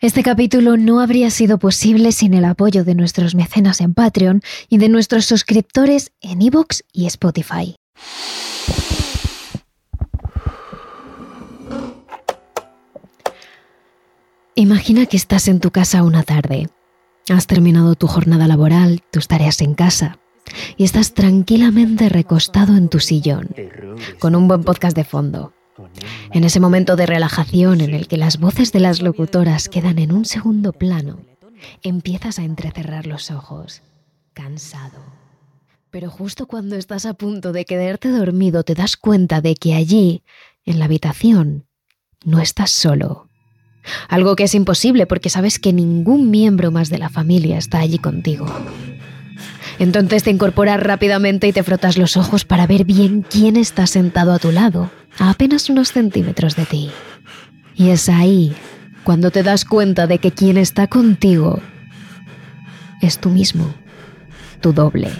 Este capítulo no habría sido posible sin el apoyo de nuestros mecenas en Patreon y de nuestros suscriptores en iVoox y Spotify. Imagina que estás en tu casa una tarde. Has terminado tu jornada laboral, tus tareas en casa, y estás tranquilamente recostado en tu sillón, con un buen podcast de fondo en ese momento de relajación en el que las voces de las locutoras quedan en un segundo plano, empiezas a entrecerrar los ojos, cansado. Pero justo cuando estás a punto de quedarte dormido te das cuenta de que allí, en la habitación, no estás solo. Algo que es imposible porque sabes que ningún miembro más de la familia está allí contigo. Entonces te incorporas rápidamente y te frotas los ojos para ver bien quién está sentado a tu lado a apenas unos centímetros de ti. Y es ahí cuando te das cuenta de que quien está contigo es tú mismo, tu doble.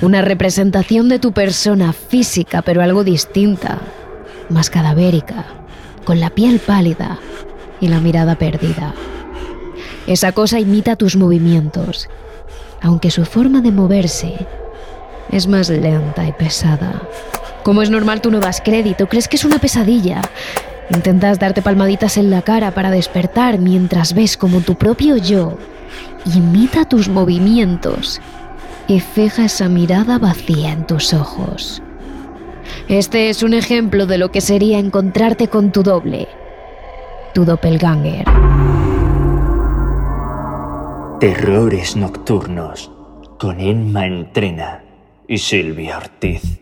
Una representación de tu persona física, pero algo distinta, más cadavérica, con la piel pálida y la mirada perdida. Esa cosa imita tus movimientos, aunque su forma de moverse es más lenta y pesada. Como es normal, tú no das crédito, crees que es una pesadilla. Intentas darte palmaditas en la cara para despertar mientras ves como tu propio yo imita tus movimientos y fija esa mirada vacía en tus ojos. Este es un ejemplo de lo que sería encontrarte con tu doble, tu doppelganger. Terrores nocturnos con Emma Entrena y Silvia Ortiz.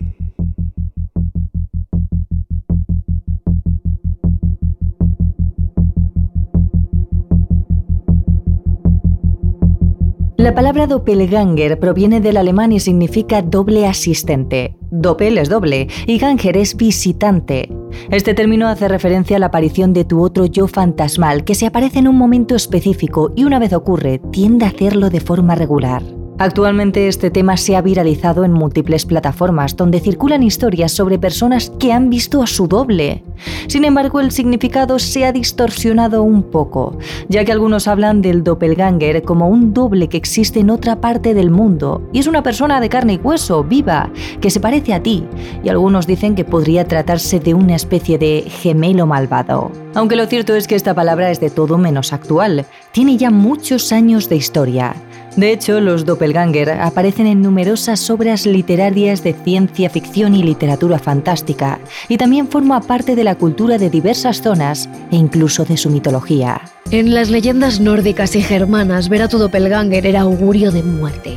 La palabra doppelganger proviene del alemán y significa doble asistente. Doppel es doble y ganger es visitante. Este término hace referencia a la aparición de tu otro yo fantasmal que se aparece en un momento específico y una vez ocurre tiende a hacerlo de forma regular. Actualmente este tema se ha viralizado en múltiples plataformas donde circulan historias sobre personas que han visto a su doble. Sin embargo, el significado se ha distorsionado un poco, ya que algunos hablan del doppelganger como un doble que existe en otra parte del mundo y es una persona de carne y hueso, viva, que se parece a ti, y algunos dicen que podría tratarse de una especie de gemelo malvado. Aunque lo cierto es que esta palabra es de todo menos actual, tiene ya muchos años de historia. De hecho, los doppelganger aparecen en numerosas obras literarias de ciencia ficción y literatura fantástica, y también forma parte de la cultura de diversas zonas e incluso de su mitología. En las leyendas nórdicas y germanas, ver a tu doppelganger era augurio de muerte.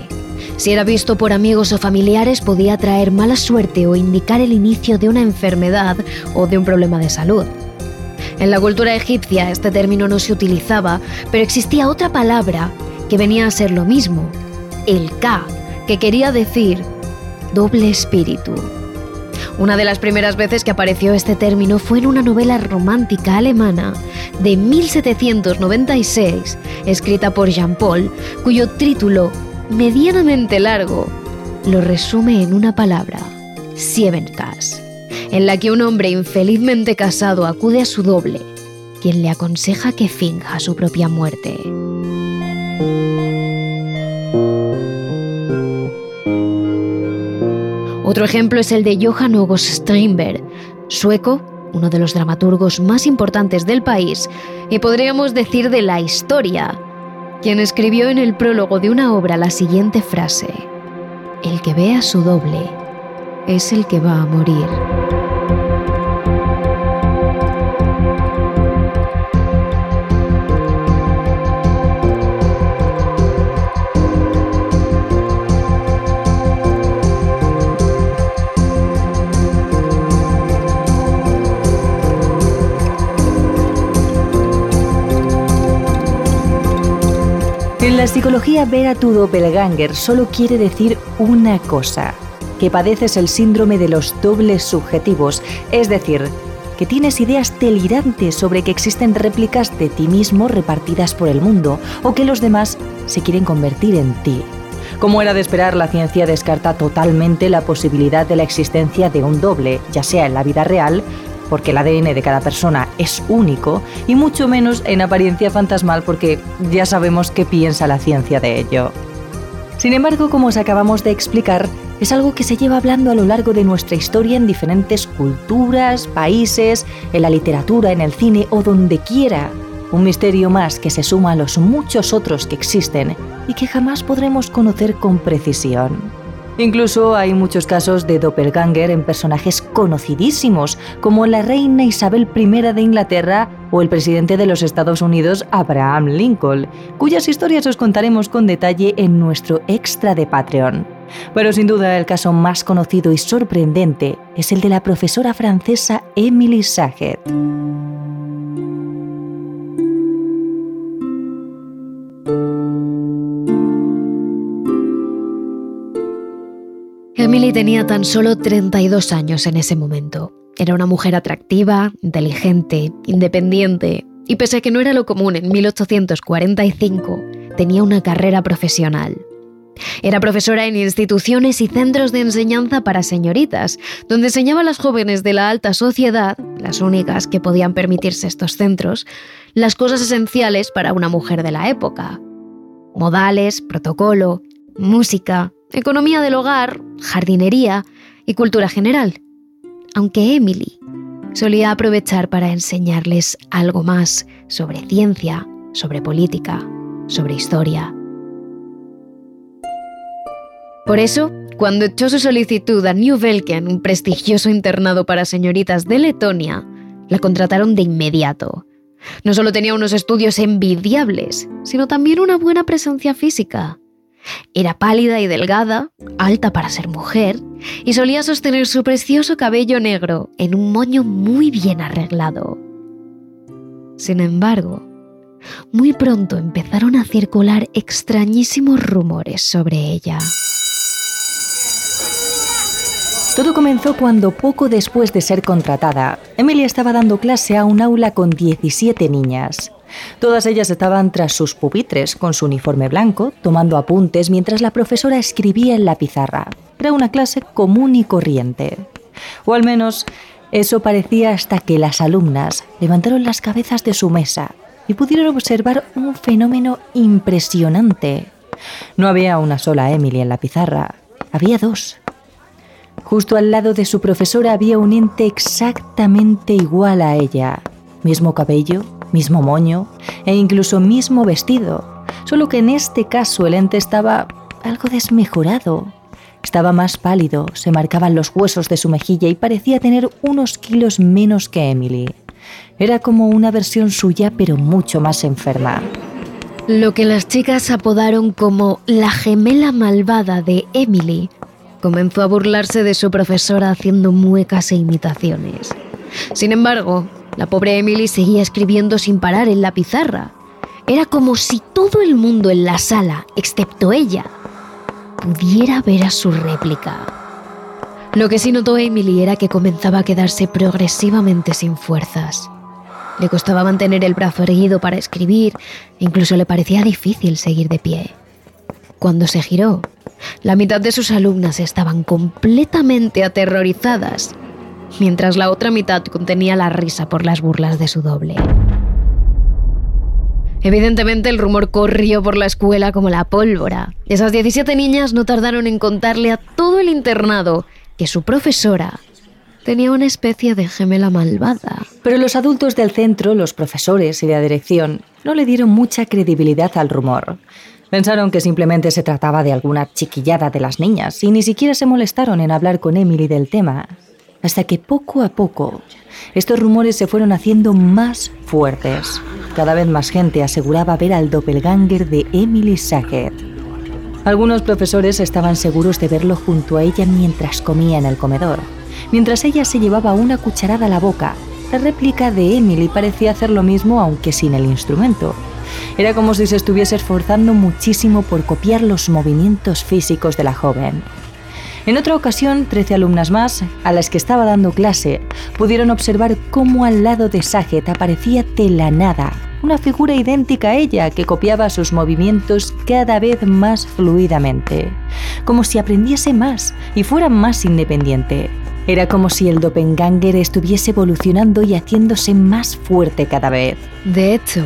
Si era visto por amigos o familiares, podía traer mala suerte o indicar el inicio de una enfermedad o de un problema de salud. En la cultura egipcia este término no se utilizaba, pero existía otra palabra que venía a ser lo mismo, el K, que quería decir doble espíritu. Una de las primeras veces que apareció este término fue en una novela romántica alemana de 1796, escrita por Jean Paul, cuyo título, medianamente largo, lo resume en una palabra, Siebenkas, en la que un hombre infelizmente casado acude a su doble, quien le aconseja que finja su propia muerte. Otro ejemplo es el de Johann August Strindberg, sueco, uno de los dramaturgos más importantes del país y podríamos decir de la historia, quien escribió en el prólogo de una obra la siguiente frase, El que ve a su doble es el que va a morir. En la psicología, ver a tu doppelganger solo quiere decir una cosa, que padeces el síndrome de los dobles subjetivos, es decir, que tienes ideas delirantes sobre que existen réplicas de ti mismo repartidas por el mundo o que los demás se quieren convertir en ti. Como era de esperar, la ciencia descarta totalmente la posibilidad de la existencia de un doble, ya sea en la vida real porque el ADN de cada persona es único, y mucho menos en apariencia fantasmal, porque ya sabemos qué piensa la ciencia de ello. Sin embargo, como os acabamos de explicar, es algo que se lleva hablando a lo largo de nuestra historia en diferentes culturas, países, en la literatura, en el cine o donde quiera. Un misterio más que se suma a los muchos otros que existen y que jamás podremos conocer con precisión. Incluso hay muchos casos de doppelganger en personajes conocidísimos, como la reina Isabel I de Inglaterra o el presidente de los Estados Unidos, Abraham Lincoln, cuyas historias os contaremos con detalle en nuestro extra de Patreon. Pero sin duda el caso más conocido y sorprendente es el de la profesora francesa Emily Saget. Emily tenía tan solo 32 años en ese momento. Era una mujer atractiva, inteligente, independiente, y pese a que no era lo común en 1845, tenía una carrera profesional. Era profesora en instituciones y centros de enseñanza para señoritas, donde enseñaba a las jóvenes de la alta sociedad, las únicas que podían permitirse estos centros, las cosas esenciales para una mujer de la época. Modales, protocolo, música, economía del hogar, jardinería y cultura general. Aunque Emily solía aprovechar para enseñarles algo más sobre ciencia, sobre política, sobre historia. Por eso, cuando echó su solicitud a New Velken, un prestigioso internado para señoritas de Letonia, la contrataron de inmediato. No solo tenía unos estudios envidiables, sino también una buena presencia física. Era pálida y delgada, alta para ser mujer, y solía sostener su precioso cabello negro en un moño muy bien arreglado. Sin embargo, muy pronto empezaron a circular extrañísimos rumores sobre ella. Todo comenzó cuando poco después de ser contratada, Emily estaba dando clase a un aula con 17 niñas. Todas ellas estaban tras sus pupitres con su uniforme blanco, tomando apuntes mientras la profesora escribía en la pizarra. Era una clase común y corriente. O al menos eso parecía hasta que las alumnas levantaron las cabezas de su mesa y pudieron observar un fenómeno impresionante. No había una sola Emily en la pizarra, había dos. Justo al lado de su profesora había un ente exactamente igual a ella. Mismo cabello, mismo moño e incluso mismo vestido, solo que en este caso el ente estaba algo desmejorado. Estaba más pálido, se marcaban los huesos de su mejilla y parecía tener unos kilos menos que Emily. Era como una versión suya pero mucho más enferma. Lo que las chicas apodaron como la gemela malvada de Emily comenzó a burlarse de su profesora haciendo muecas e imitaciones. Sin embargo, la pobre Emily seguía escribiendo sin parar en la pizarra. Era como si todo el mundo en la sala, excepto ella, pudiera ver a su réplica. Lo que sí notó Emily era que comenzaba a quedarse progresivamente sin fuerzas. Le costaba mantener el brazo erguido para escribir e incluso le parecía difícil seguir de pie. Cuando se giró, la mitad de sus alumnas estaban completamente aterrorizadas mientras la otra mitad contenía la risa por las burlas de su doble. Evidentemente el rumor corrió por la escuela como la pólvora. Esas 17 niñas no tardaron en contarle a todo el internado que su profesora tenía una especie de gemela malvada. Pero los adultos del centro, los profesores y la dirección no le dieron mucha credibilidad al rumor. Pensaron que simplemente se trataba de alguna chiquillada de las niñas y ni siquiera se molestaron en hablar con Emily del tema hasta que poco a poco estos rumores se fueron haciendo más fuertes. Cada vez más gente aseguraba ver al doppelganger de Emily Sackett. Algunos profesores estaban seguros de verlo junto a ella mientras comía en el comedor. Mientras ella se llevaba una cucharada a la boca, la réplica de Emily parecía hacer lo mismo aunque sin el instrumento. Era como si se estuviese esforzando muchísimo por copiar los movimientos físicos de la joven. En otra ocasión, 13 alumnas más, a las que estaba dando clase, pudieron observar cómo al lado de Saget aparecía de la nada una figura idéntica a ella que copiaba sus movimientos cada vez más fluidamente, como si aprendiese más y fuera más independiente. Era como si el doppelganger estuviese evolucionando y haciéndose más fuerte cada vez. De hecho,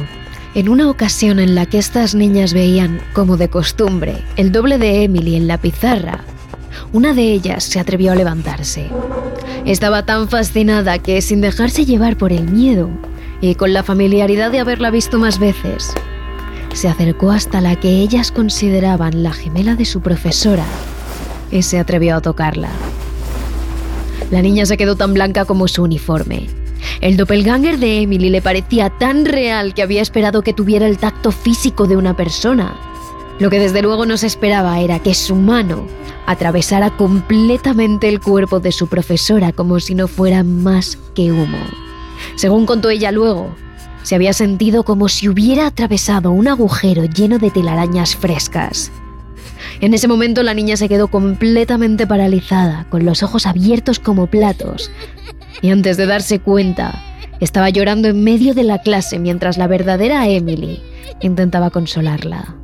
en una ocasión en la que estas niñas veían, como de costumbre, el doble de Emily en la pizarra, una de ellas se atrevió a levantarse. Estaba tan fascinada que, sin dejarse llevar por el miedo y con la familiaridad de haberla visto más veces, se acercó hasta la que ellas consideraban la gemela de su profesora y se atrevió a tocarla. La niña se quedó tan blanca como su uniforme. El doppelganger de Emily le parecía tan real que había esperado que tuviera el tacto físico de una persona. Lo que desde luego no se esperaba era que su mano atravesara completamente el cuerpo de su profesora como si no fuera más que humo. Según contó ella luego, se había sentido como si hubiera atravesado un agujero lleno de telarañas frescas. En ese momento la niña se quedó completamente paralizada, con los ojos abiertos como platos, y antes de darse cuenta, estaba llorando en medio de la clase mientras la verdadera Emily intentaba consolarla.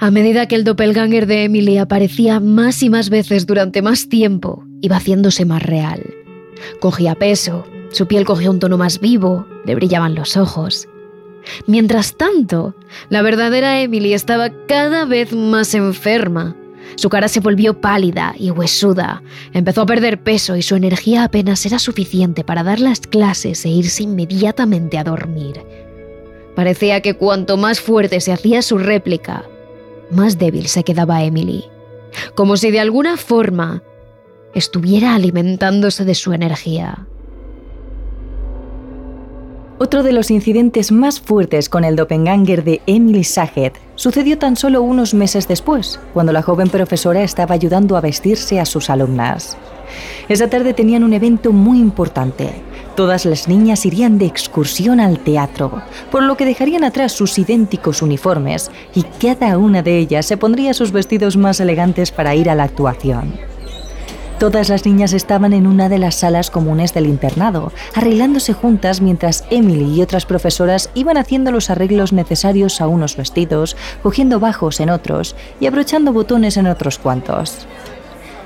A medida que el doppelganger de Emily aparecía más y más veces durante más tiempo, iba haciéndose más real. Cogía peso, su piel cogía un tono más vivo, le brillaban los ojos. Mientras tanto, la verdadera Emily estaba cada vez más enferma. Su cara se volvió pálida y huesuda, empezó a perder peso y su energía apenas era suficiente para dar las clases e irse inmediatamente a dormir. Parecía que cuanto más fuerte se hacía su réplica, más débil se quedaba Emily, como si de alguna forma estuviera alimentándose de su energía. Otro de los incidentes más fuertes con el doppelganger de Emily Saget sucedió tan solo unos meses después, cuando la joven profesora estaba ayudando a vestirse a sus alumnas. Esa tarde tenían un evento muy importante. Todas las niñas irían de excursión al teatro, por lo que dejarían atrás sus idénticos uniformes y cada una de ellas se pondría sus vestidos más elegantes para ir a la actuación. Todas las niñas estaban en una de las salas comunes del internado, arreglándose juntas mientras Emily y otras profesoras iban haciendo los arreglos necesarios a unos vestidos, cogiendo bajos en otros y abrochando botones en otros cuantos.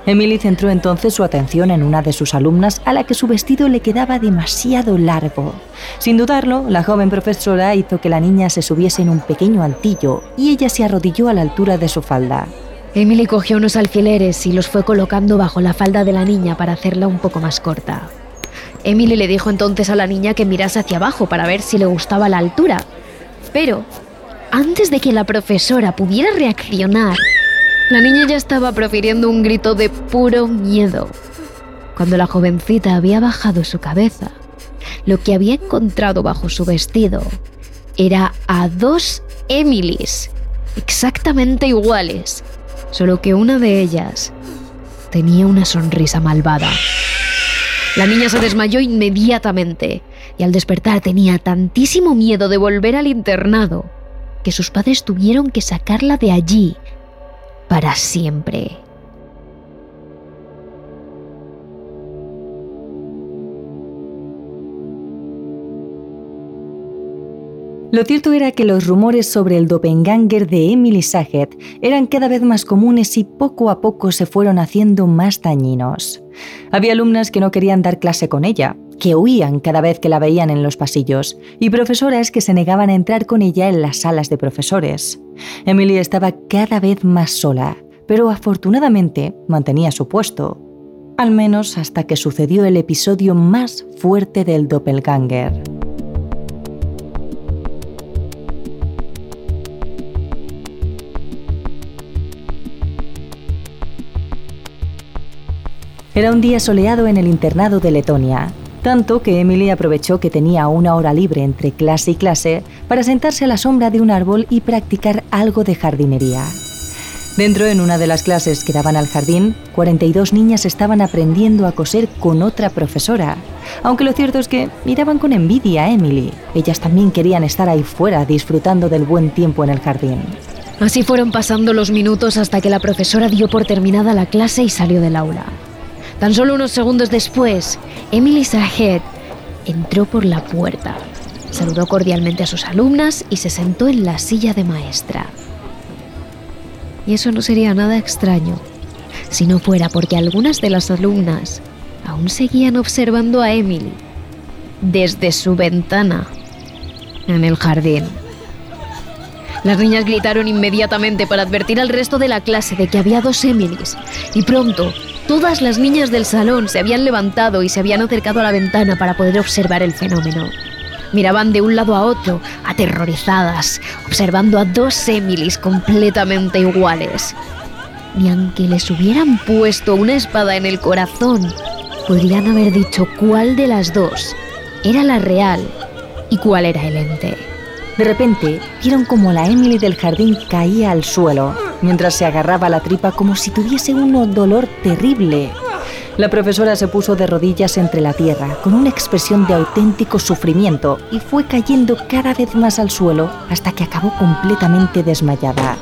Emily centró entonces su atención en una de sus alumnas a la que su vestido le quedaba demasiado largo. Sin dudarlo, la joven profesora hizo que la niña se subiese en un pequeño altillo y ella se arrodilló a la altura de su falda. Emily cogió unos alfileres y los fue colocando bajo la falda de la niña para hacerla un poco más corta. Emily le dijo entonces a la niña que mirase hacia abajo para ver si le gustaba la altura. Pero, antes de que la profesora pudiera reaccionar, la niña ya estaba profiriendo un grito de puro miedo. Cuando la jovencita había bajado su cabeza, lo que había encontrado bajo su vestido era a dos Emilys, exactamente iguales, solo que una de ellas tenía una sonrisa malvada. La niña se desmayó inmediatamente y al despertar tenía tantísimo miedo de volver al internado que sus padres tuvieron que sacarla de allí para siempre. Lo cierto era que los rumores sobre el doppelganger de Emily Saget eran cada vez más comunes y poco a poco se fueron haciendo más dañinos. Había alumnas que no querían dar clase con ella, que huían cada vez que la veían en los pasillos, y profesoras que se negaban a entrar con ella en las salas de profesores. Emily estaba cada vez más sola, pero afortunadamente mantenía su puesto, al menos hasta que sucedió el episodio más fuerte del doppelganger. Era un día soleado en el internado de Letonia, tanto que Emily aprovechó que tenía una hora libre entre clase y clase para sentarse a la sombra de un árbol y practicar algo de jardinería. Dentro, en una de las clases que daban al jardín, 42 niñas estaban aprendiendo a coser con otra profesora. Aunque lo cierto es que miraban con envidia a Emily. Ellas también querían estar ahí fuera disfrutando del buen tiempo en el jardín. Así fueron pasando los minutos hasta que la profesora dio por terminada la clase y salió del aula. Tan solo unos segundos después, Emily Sahet entró por la puerta, saludó cordialmente a sus alumnas y se sentó en la silla de maestra. Y eso no sería nada extraño, si no fuera porque algunas de las alumnas aún seguían observando a Emily desde su ventana en el jardín. Las niñas gritaron inmediatamente para advertir al resto de la clase de que había dos Emilys y pronto todas las niñas del salón se habían levantado y se habían acercado a la ventana para poder observar el fenómeno. Miraban de un lado a otro, aterrorizadas, observando a dos Emilys completamente iguales. Ni aunque les hubieran puesto una espada en el corazón, podrían haber dicho cuál de las dos era la real y cuál era el ente. De repente, vieron como la Emily del jardín caía al suelo, mientras se agarraba la tripa como si tuviese un dolor terrible. La profesora se puso de rodillas entre la tierra, con una expresión de auténtico sufrimiento, y fue cayendo cada vez más al suelo hasta que acabó completamente desmayada.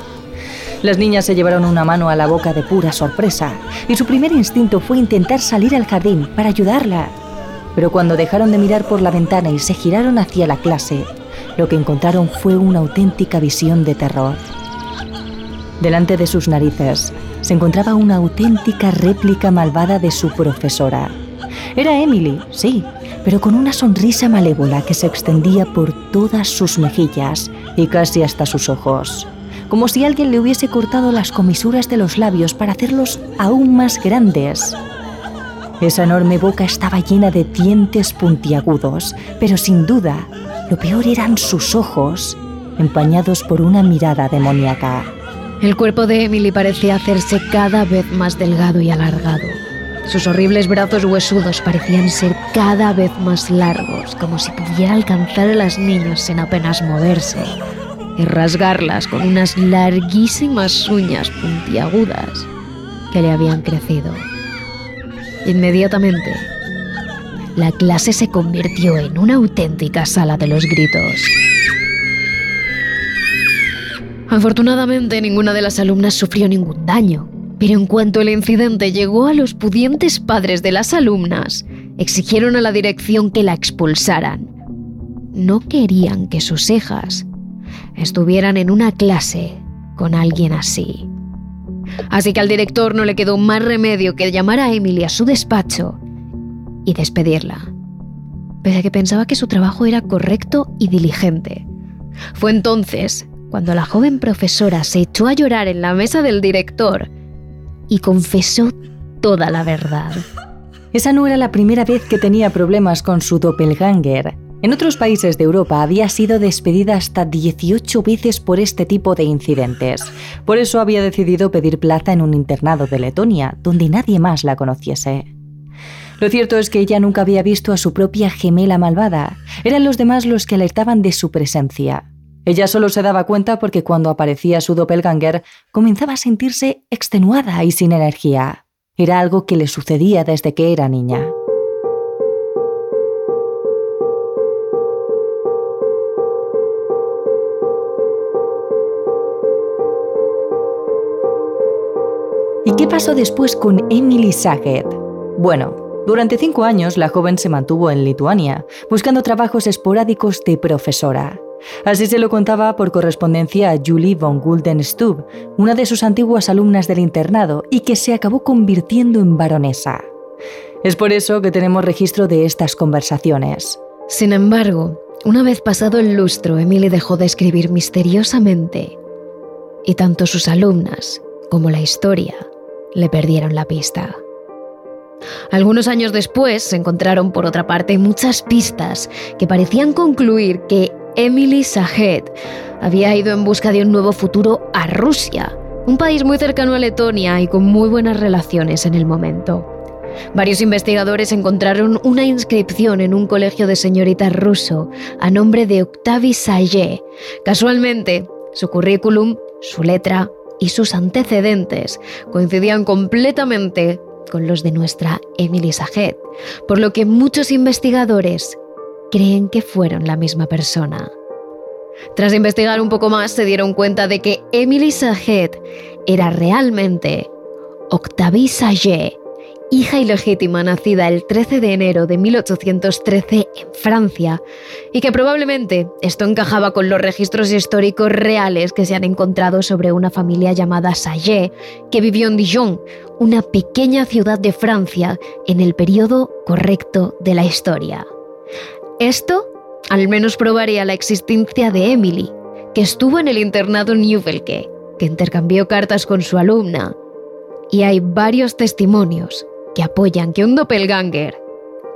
Las niñas se llevaron una mano a la boca de pura sorpresa, y su primer instinto fue intentar salir al jardín para ayudarla. Pero cuando dejaron de mirar por la ventana y se giraron hacia la clase, lo que encontraron fue una auténtica visión de terror. Delante de sus narices se encontraba una auténtica réplica malvada de su profesora. Era Emily, sí, pero con una sonrisa malévola que se extendía por todas sus mejillas y casi hasta sus ojos, como si alguien le hubiese cortado las comisuras de los labios para hacerlos aún más grandes. Esa enorme boca estaba llena de dientes puntiagudos, pero sin duda, lo peor eran sus ojos, empañados por una mirada demoníaca. El cuerpo de Emily parecía hacerse cada vez más delgado y alargado. Sus horribles brazos huesudos parecían ser cada vez más largos, como si pudiera alcanzar a las niñas sin apenas moverse y rasgarlas con unas larguísimas uñas puntiagudas que le habían crecido. Inmediatamente, la clase se convirtió en una auténtica sala de los gritos. Afortunadamente, ninguna de las alumnas sufrió ningún daño, pero en cuanto el incidente llegó a los pudientes padres de las alumnas, exigieron a la dirección que la expulsaran. No querían que sus hijas estuvieran en una clase con alguien así. Así que al director no le quedó más remedio que llamar a Emily a su despacho y despedirla, pese a que pensaba que su trabajo era correcto y diligente. Fue entonces cuando la joven profesora se echó a llorar en la mesa del director y confesó toda la verdad. Esa no era la primera vez que tenía problemas con su doppelganger. En otros países de Europa había sido despedida hasta 18 veces por este tipo de incidentes. Por eso había decidido pedir plaza en un internado de Letonia, donde nadie más la conociese. Lo cierto es que ella nunca había visto a su propia gemela malvada. Eran los demás los que alertaban de su presencia. Ella solo se daba cuenta porque cuando aparecía su doppelganger comenzaba a sentirse extenuada y sin energía. Era algo que le sucedía desde que era niña. ¿Y qué pasó después con Emily Saget? Bueno, durante cinco años la joven se mantuvo en Lituania, buscando trabajos esporádicos de profesora. Así se lo contaba por correspondencia a Julie von Guldenstub, una de sus antiguas alumnas del internado y que se acabó convirtiendo en baronesa. Es por eso que tenemos registro de estas conversaciones. Sin embargo, una vez pasado el lustro, Emily dejó de escribir misteriosamente y tanto sus alumnas como la historia le perdieron la pista. Algunos años después se encontraron por otra parte muchas pistas que parecían concluir que Emily Saget había ido en busca de un nuevo futuro a Rusia, un país muy cercano a Letonia y con muy buenas relaciones en el momento. Varios investigadores encontraron una inscripción en un colegio de señoritas ruso a nombre de Octavie Saget. Casualmente, su currículum, su letra y sus antecedentes coincidían completamente con los de nuestra Emily Saget, por lo que muchos investigadores creen que fueron la misma persona. Tras investigar un poco más, se dieron cuenta de que Emily Saget era realmente Octavie Saget, hija ilegítima nacida el 13 de enero de 1813 en Francia, y que probablemente esto encajaba con los registros históricos reales que se han encontrado sobre una familia llamada Sayé, que vivió en Dijon, una pequeña ciudad de Francia, en el periodo correcto de la historia. Esto al menos probaría la existencia de Emily, que estuvo en el internado Newvelke, que intercambió cartas con su alumna. Y hay varios testimonios que apoyan que un doppelganger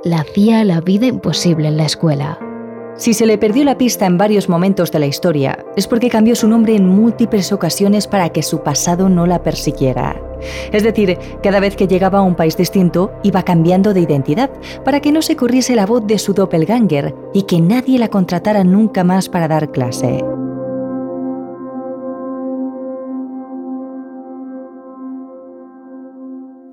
le hacía la vida imposible en la escuela. Si se le perdió la pista en varios momentos de la historia, es porque cambió su nombre en múltiples ocasiones para que su pasado no la persiguiera. Es decir, cada vez que llegaba a un país distinto, iba cambiando de identidad, para que no se corriese la voz de su doppelganger y que nadie la contratara nunca más para dar clase.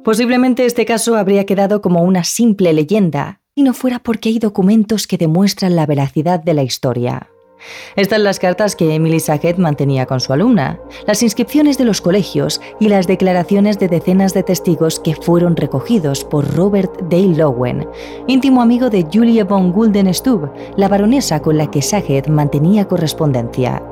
Posiblemente este caso habría quedado como una simple leyenda, y no fuera porque hay documentos que demuestran la veracidad de la historia. Están las cartas que Emily Saget mantenía con su alumna, las inscripciones de los colegios y las declaraciones de decenas de testigos que fueron recogidos por Robert Dale Lowen, íntimo amigo de Julia von Guldenstub, la baronesa con la que Saget mantenía correspondencia.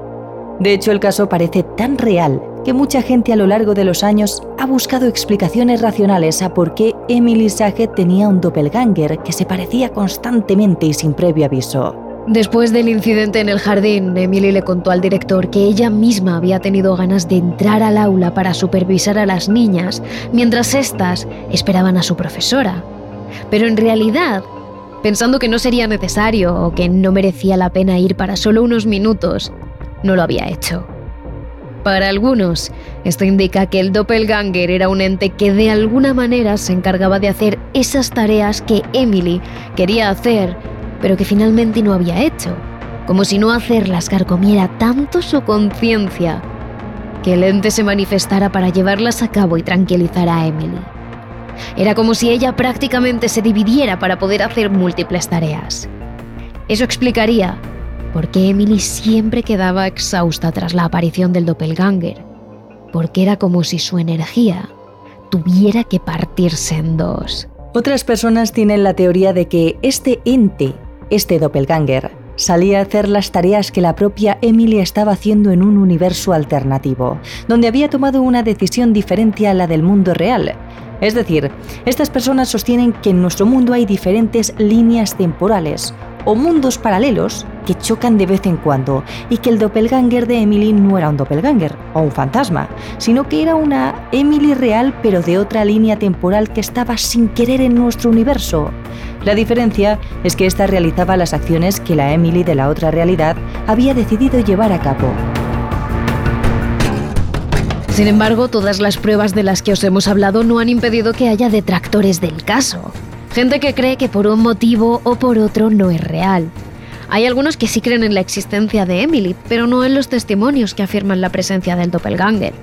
De hecho, el caso parece tan real que mucha gente a lo largo de los años ha buscado explicaciones racionales a por qué Emily Saget tenía un doppelganger que se parecía constantemente y sin previo aviso. Después del incidente en el jardín, Emily le contó al director que ella misma había tenido ganas de entrar al aula para supervisar a las niñas mientras éstas esperaban a su profesora. Pero en realidad, pensando que no sería necesario o que no merecía la pena ir para solo unos minutos, no lo había hecho. Para algunos, esto indica que el doppelganger era un ente que de alguna manera se encargaba de hacer esas tareas que Emily quería hacer, pero que finalmente no había hecho, como si no hacerlas carcomiera tanto su conciencia que el ente se manifestara para llevarlas a cabo y tranquilizar a Emily. Era como si ella prácticamente se dividiera para poder hacer múltiples tareas. Eso explicaría porque Emily siempre quedaba exhausta tras la aparición del doppelganger, porque era como si su energía tuviera que partirse en dos. Otras personas tienen la teoría de que este ente, este doppelganger, salía a hacer las tareas que la propia Emily estaba haciendo en un universo alternativo, donde había tomado una decisión diferente a la del mundo real. Es decir, estas personas sostienen que en nuestro mundo hay diferentes líneas temporales, o mundos paralelos que chocan de vez en cuando y que el doppelganger de Emily no era un doppelganger o un fantasma, sino que era una Emily real pero de otra línea temporal que estaba sin querer en nuestro universo. La diferencia es que ésta realizaba las acciones que la Emily de la otra realidad había decidido llevar a cabo. Sin embargo, todas las pruebas de las que os hemos hablado no han impedido que haya detractores del caso. Gente que cree que por un motivo o por otro no es real. Hay algunos que sí creen en la existencia de Emily, pero no en los testimonios que afirman la presencia del doppelganger.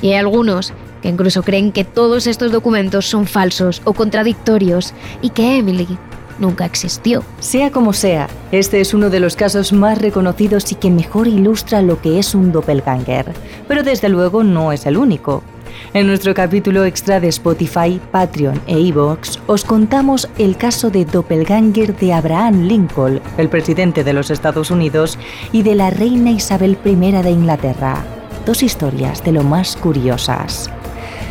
Y hay algunos que incluso creen que todos estos documentos son falsos o contradictorios y que Emily nunca existió. Sea como sea, este es uno de los casos más reconocidos y que mejor ilustra lo que es un doppelganger. Pero desde luego no es el único. En nuestro capítulo extra de Spotify, Patreon e Evox os contamos el caso de doppelganger de Abraham Lincoln, el presidente de los Estados Unidos, y de la reina Isabel I de Inglaterra. Dos historias de lo más curiosas.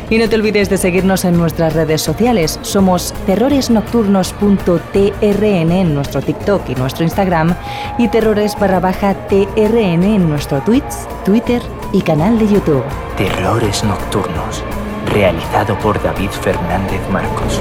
Y no te olvides de seguirnos en nuestras redes sociales. Somos terroresnocturnos.trn en nuestro TikTok y nuestro Instagram y terrores barra baja TRN en nuestro Twitch, Twitter y canal de YouTube. Terrores Nocturnos, realizado por David Fernández Marcos.